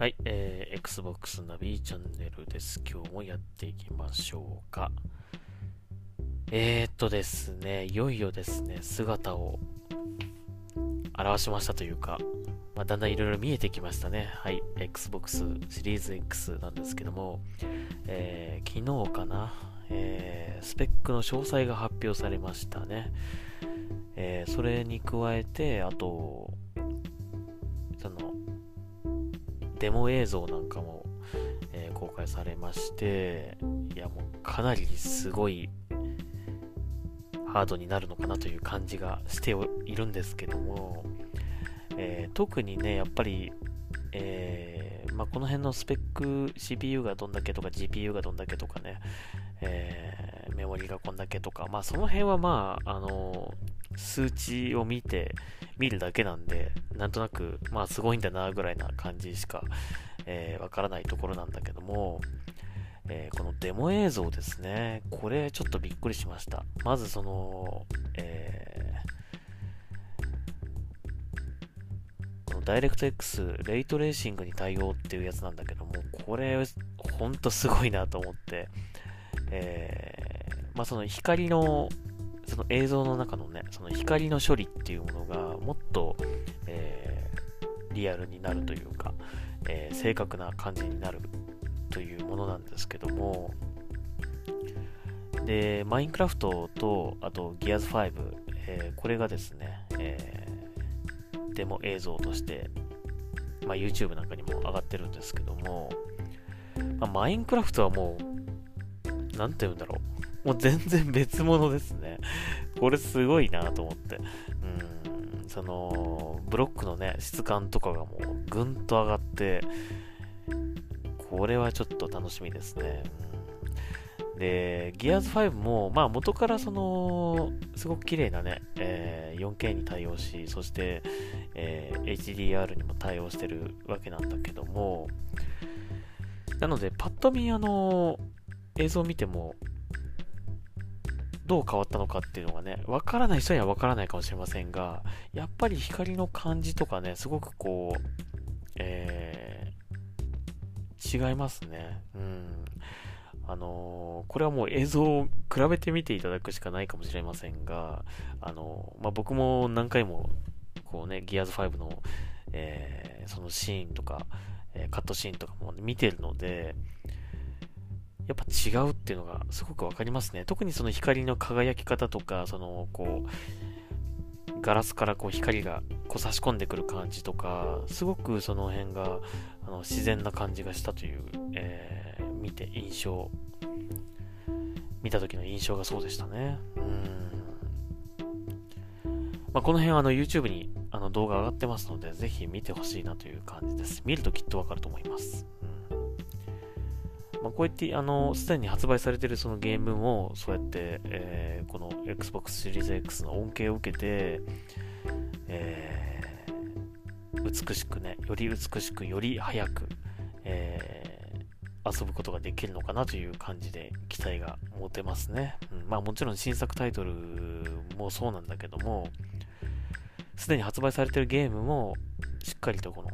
はい、えー、Xbox ナビチャンネルです。今日もやっていきましょうか。えー、っとですね、いよいよですね、姿を表しましたというか、まあ、だんだんいろいろ見えてきましたね。はい、Xbox シリーズ X なんですけども、えー、昨日かな、えー、スペックの詳細が発表されましたね。えー、それに加えて、あと、その、デモ映像なんかも、えー公開されまして、いやもうかなりすごいハードになるのかなという感じがしているんですけども、えー特にね、やっぱり、えーまあ、この辺のスペック CPU がどんだけとか GPU がどんだけとかね、えーメモリがこんだけとか、まあその辺はまあ、あの数値を見て、見るだけなんで、なんとなく、まあすごいんだなぐらいな感じしか、えーわからないところなんだけども、えーこのデモ映像ですね、これちょっとびっくりしました。まずその、えーこのダイレクト X レイトレーシングに対応っていうやつなんだけども、これほんとすごいなと思って、えーまあその光のその映像の中のね、その光の処理っていうものがもっと、えーリアルになるというか、えー正確な感じになるというものなんですけども、で、マインクラフトと、あと、ギアーズ5、えーこれがですね、えーデモ映像として、まあ、YouTube なんかにも上がってるんですけども、まあ、マインクラフトはもう、なんて言うんだろう。もう全然別物ですね。これすごいなと思って。うん、その、ブロックのね、質感とかがもうぐんと上がって、これはちょっと楽しみですね。うん、で、ギアーズ5も、まあ元からその、すごく綺麗なね、えー 4K に対応し、そして、えー HDR にも対応してるわけなんだけども、なので、パッと見、あの、映像を見ても、どう変わったのかっていうのがね、わからない人にはわからないかもしれませんが、やっぱり光の感じとかね、すごくこう、えー違いますね。うん。あのーこれはもう映像を比べてみていただくしかないかもしれませんが、あのーまあ、僕も何回も、こうね、ギアーズ5の、えーそのシーンとか、えカットシーンとかも見てるので、やっぱ違うっていうのがすごくわかりますね。特にその光の輝き方とか、その、こう、ガラスからこう光がこう差し込んでくる感じとか、すごくその辺があの自然な感じがしたという、えー見て印象、見た時の印象がそうでしたね。うん。まあ、この辺はあの YouTube にあの動画上がってますので、ぜひ見てほしいなという感じです。見るときっとわかると思います。まあ、こうやって、あの、すでに発売されているそのゲームも、そうやって、えーこの Xbox シリーズ X の恩恵を受けて、えー美しくね、より美しく、より早く、えー遊ぶことができるのかなという感じで期待が持てますね。うん、まあもちろん新作タイトルもそうなんだけども、すでに発売されているゲームもしっかりとこの、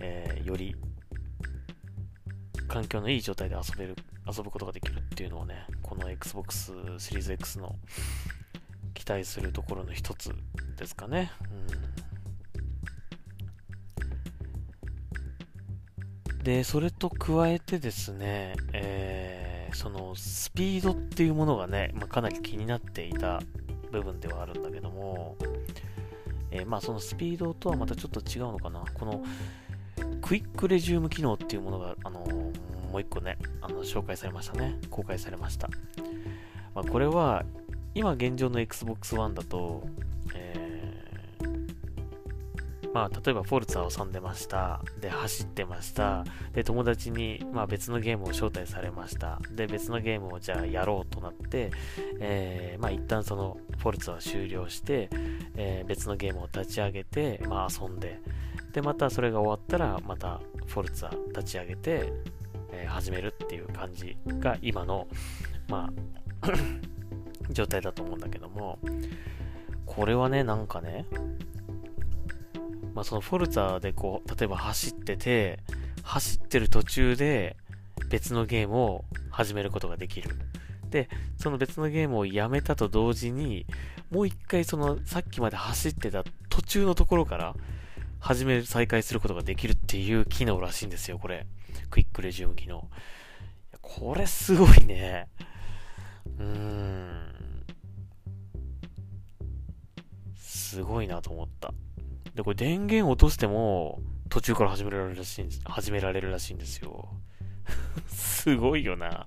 えーより環境のいい状態で遊べる、遊ぶことができるっていうのをね、この Xbox シリーズ X の期待するところの一つですかね。うん、で、それと加えてですね、えーそのスピードっていうものがね、まあ、かなり気になっていた部分ではあるんだけども、えーまあそのスピードとはまたちょっと違うのかな。このクイックレジューム機能っていうものが、あのーもう一個ね、あの紹介されましたね。公開されました。まあ、これは、今現状の Xbox One だと、えーまあ、例えばフォルツァを遊んでました。で、走ってました。で、友達に、まあ、別のゲームを招待されました。で、別のゲームをじゃあやろうとなって、えーまあ、一旦そのフォルツァを終了して、えー別のゲームを立ち上げて、まあ、遊んで、で、またそれが終わったら、またフォルツァ立ち上げて、始めるっていう感じが今の、まあ、状態だと思うんだけども、これはね、なんかね、まあ、そのフォルツァでこう、例えば走ってて、走ってる途中で別のゲームを始めることができる。で、その別のゲームをやめたと同時に、もう一回そのさっきまで走ってた途中のところから始める、再開することができるっていう機能らしいんですよ、これ。クイックレジューム機能。これすごいね。うーん。すごいなと思った。で、これ電源落としても途中から始められるらしいんです、始められるらしいんですよ。すごいよな。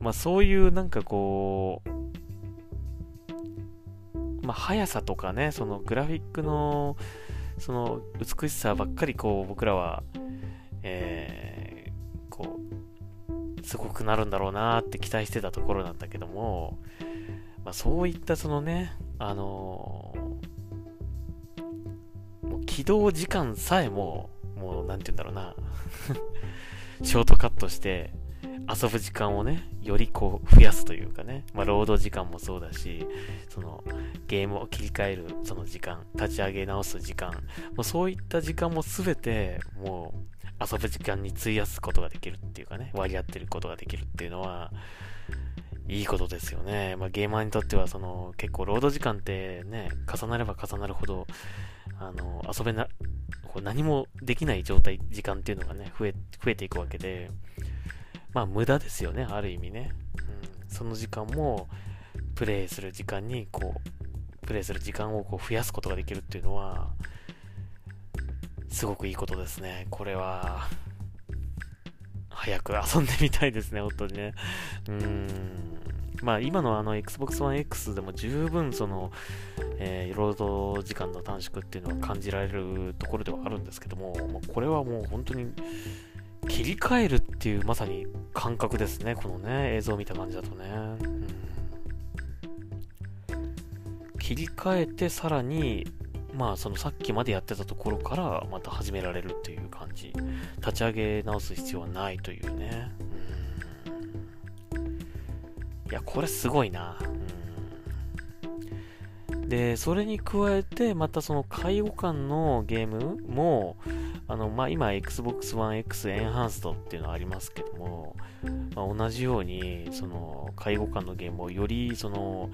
まあそういうなんかこう、まあ速さとかね、そのグラフィックのその美しさばっかりこう僕らは、すごくなるんだろうなって期待してたところなんだけども、まあそういったそのね、あのー、起動時間さえも、もうなんて言うんだろうな、ショートカットして、遊ぶ時間をね、よりこう増やすというかね、まあ、労働時間もそうだし、そのゲームを切り替えるその時間、立ち上げ直す時間、もうそういった時間も全てもう遊ぶ時間に費やすことができるっていうかね、割り合ってることができるっていうのは、いいことですよね。まあ、ゲーマーにとってはその結構労働時間ってね、重なれば重なるほど、あの、遊べな、こう何もできない状態、時間っていうのがね、増え、増えていくわけで、まあ無駄ですよね、ある意味ね。うん、その時間も、プレイする時間に、こう、プレイする時間をこう増やすことができるっていうのは、すごくいいことですね。これは、早く遊んでみたいですね、本当にね。うーん。まあ今のあの Xbox One X でも十分その、えー、労働時間の短縮っていうのは感じられるところではあるんですけども、ま、これはもう本当に切り替えるっていうまさに感覚ですね。このね、映像を見た感じだとね。うん、切り替えてさらに、まあそのさっきまでやってたところからまた始められるっていう感じ。立ち上げ直す必要はないというね。うん、いや、これすごいな。うん、で、それに加えて、またその介護官のゲームも、あの、まあ、今 Xbox One X Enhanced っていうのはありますけども、まあ、同じように、その、介護官のゲームをより、その、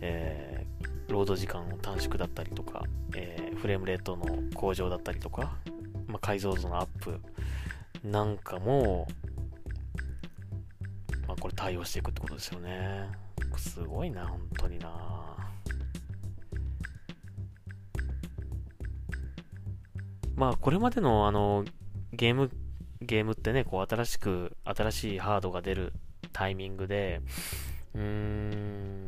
えー、ロード時間を短縮だったりとか、えー、フレームレートの向上だったりとか、まあ、解像度のアップなんかも、まあ、これ対応していくってことですよね。すごいな、本当にな。まあ、これまでのあの、ゲーム、ゲームってね、こう、新しく、新しいハードが出るタイミングで、うーん、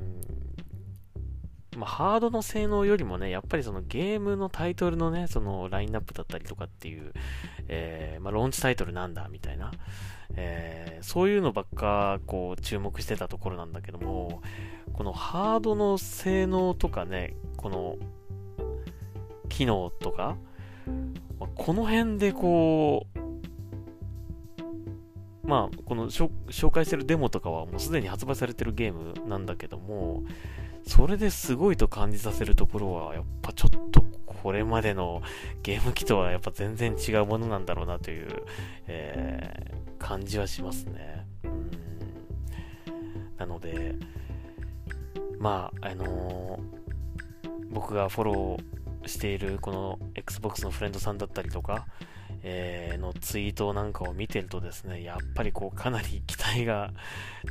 まあ、ハードの性能よりもね、やっぱりそのゲームのタイトルのね、そのラインナップだったりとかっていう、えー、まあ、ローンチタイトルなんだ、みたいな、えー、そういうのばっか、こう、注目してたところなんだけども、このハードの性能とかね、この、機能とか、まあ、この辺でこう、まあ、この紹介してるデモとかはもうすでに発売されてるゲームなんだけども、それですごいと感じさせるところは、やっぱちょっとこれまでのゲーム機とはやっぱ全然違うものなんだろうなという、えー、感じはしますね。うんなので、まあ、あのー、僕がフォローしているこの Xbox のフレンドさんだったりとか、えー、のツイートなんかを見てるとですね、やっぱりこうかなり期待が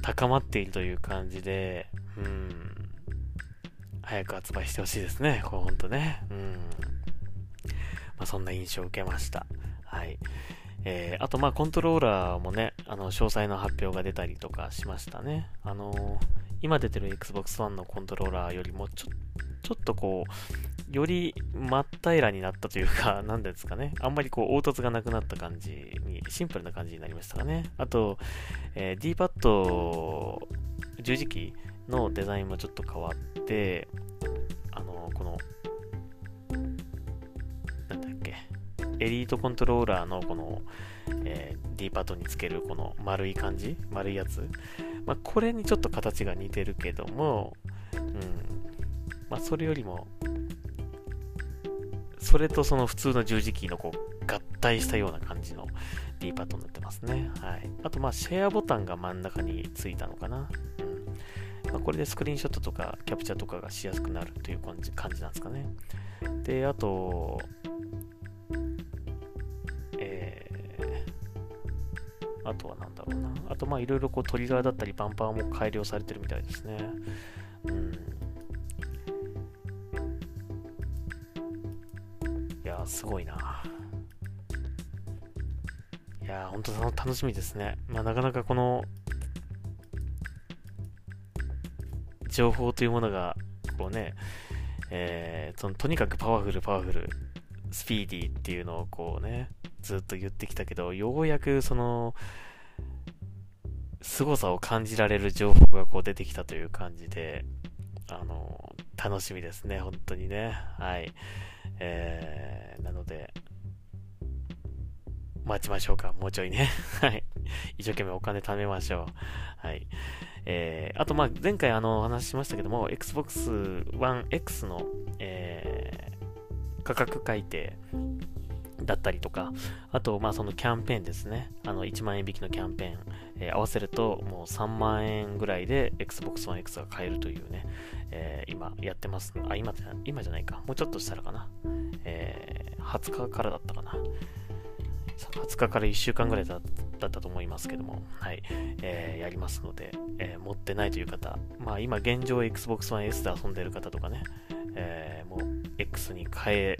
高まっているという感じで、うん、早く発売してほしいですね、これほんとね。うん。まあ、そんな印象を受けました。はい。えー、あと、まあ、コントローラーもね、あの、詳細の発表が出たりとかしましたね。あのー、今出てる Xbox One のコントローラーよりもちょ、ちょっとこう、より真っ平らになったというか、何ですかね。あんまりこう、凹凸がなくなった感じに、シンプルな感じになりましたかね。あと、えー、D-pad 十字キーのデザインもちょっと変わって、あの、この、なんだっけ、エリートコントローラーのこの、えー、D パッドにつけるこの丸い感じ丸いやつ。まあ、これにちょっと形が似てるけども、うん。まあ、それよりも、それとその普通の十字キーのこう合体したような感じの D パッドになってますね。はい。あと、ま、シェアボタンが真ん中についたのかな。うん。これでスクリーンショットとかキャプチャーとかがしやすくなるという感じ感じなんですかね。で、あと、えー、あとは何だろうな。あと、まあ、いろいろこうトリガーだったりバンパーも改良されてるみたいですね。うん。いやすごいな。いやー、本当楽しみですね。まあ、なかなかこの、情報というものが、こうね、えー、そのとにかくパワフル、パワフル、スピーディーっていうのをこうね、ずっと言ってきたけど、ようやくその、凄さを感じられる情報がこう出てきたという感じで、あの、楽しみですね、本当にね。はい。えー、なので、待ちましょうか。もうちょいね。はい。一生懸命お金貯めましょう。はい。えー、あと、ま、前回あの、お話ししましたけども、Xbox One X の、えー、価格改定だったりとか、あと、まあ、そのキャンペーンですね。あの、1万円引きのキャンペーン、えー、合わせると、もう3万円ぐらいで Xbox One X が買えるというね、えー、今やってます。あ、今、今じゃないか。もうちょっとしたらかな。えー、20日からだったかな。20日から1週間ぐらいだっただったと思いますけども、はい、えー、やりますので、えー、持ってないという方、まあ今現状 Xbox One S で遊んでる方とかね、えー、もう X に変え、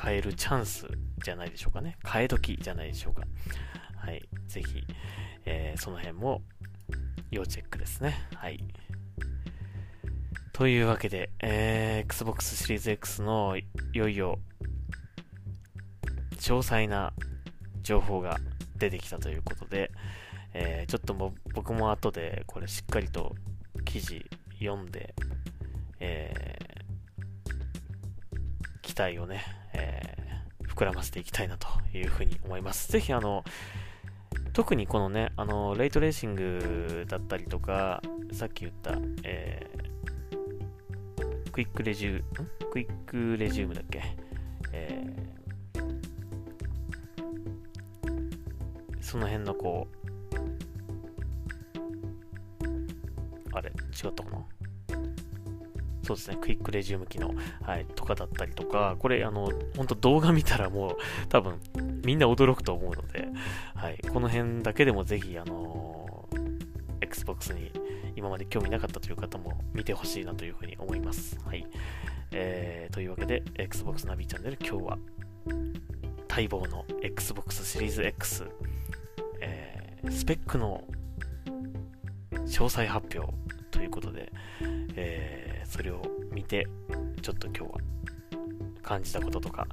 変えるチャンスじゃないでしょうかね。変え時じゃないでしょうか。はい、ぜひ、えー、その辺も要チェックですね。はい。というわけで、えー、Xbox シリーズ X のいよいよ詳細な情報が出てきたということで、えー、ちょっとも僕も後でこれしっかりと記事読んで、えー、期待をね、えー、膨らませていきたいなというふうに思います。ぜひあの、特にこのね、あの、レイトレーシングだったりとか、さっき言った、えー、クイックレジュー、クイックレジュームだっけ？えーその辺のこう、あれ、違ったかな？そうですね、クイックレジューム機能、はい、とかだったりとか、これ、あの、本当動画見たらもう、多分、みんな驚くと思うので、はい、この辺だけでもぜひ、あのー、Xbox に今まで興味なかったという方も見てほしいなというふうに思います。はい。えー、というわけで、Xbox ナビチャンネル、今日は、待望の Xbox シリーズ X スペックの詳細発表ということで、えー、それを見て、ちょっと今日は感じたこととか、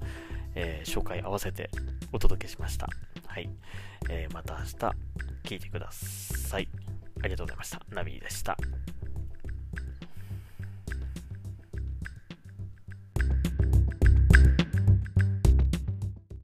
えー、紹介合わせてお届けしました。はい。えー、また明日聞いてください。ありがとうございました。ナビでした。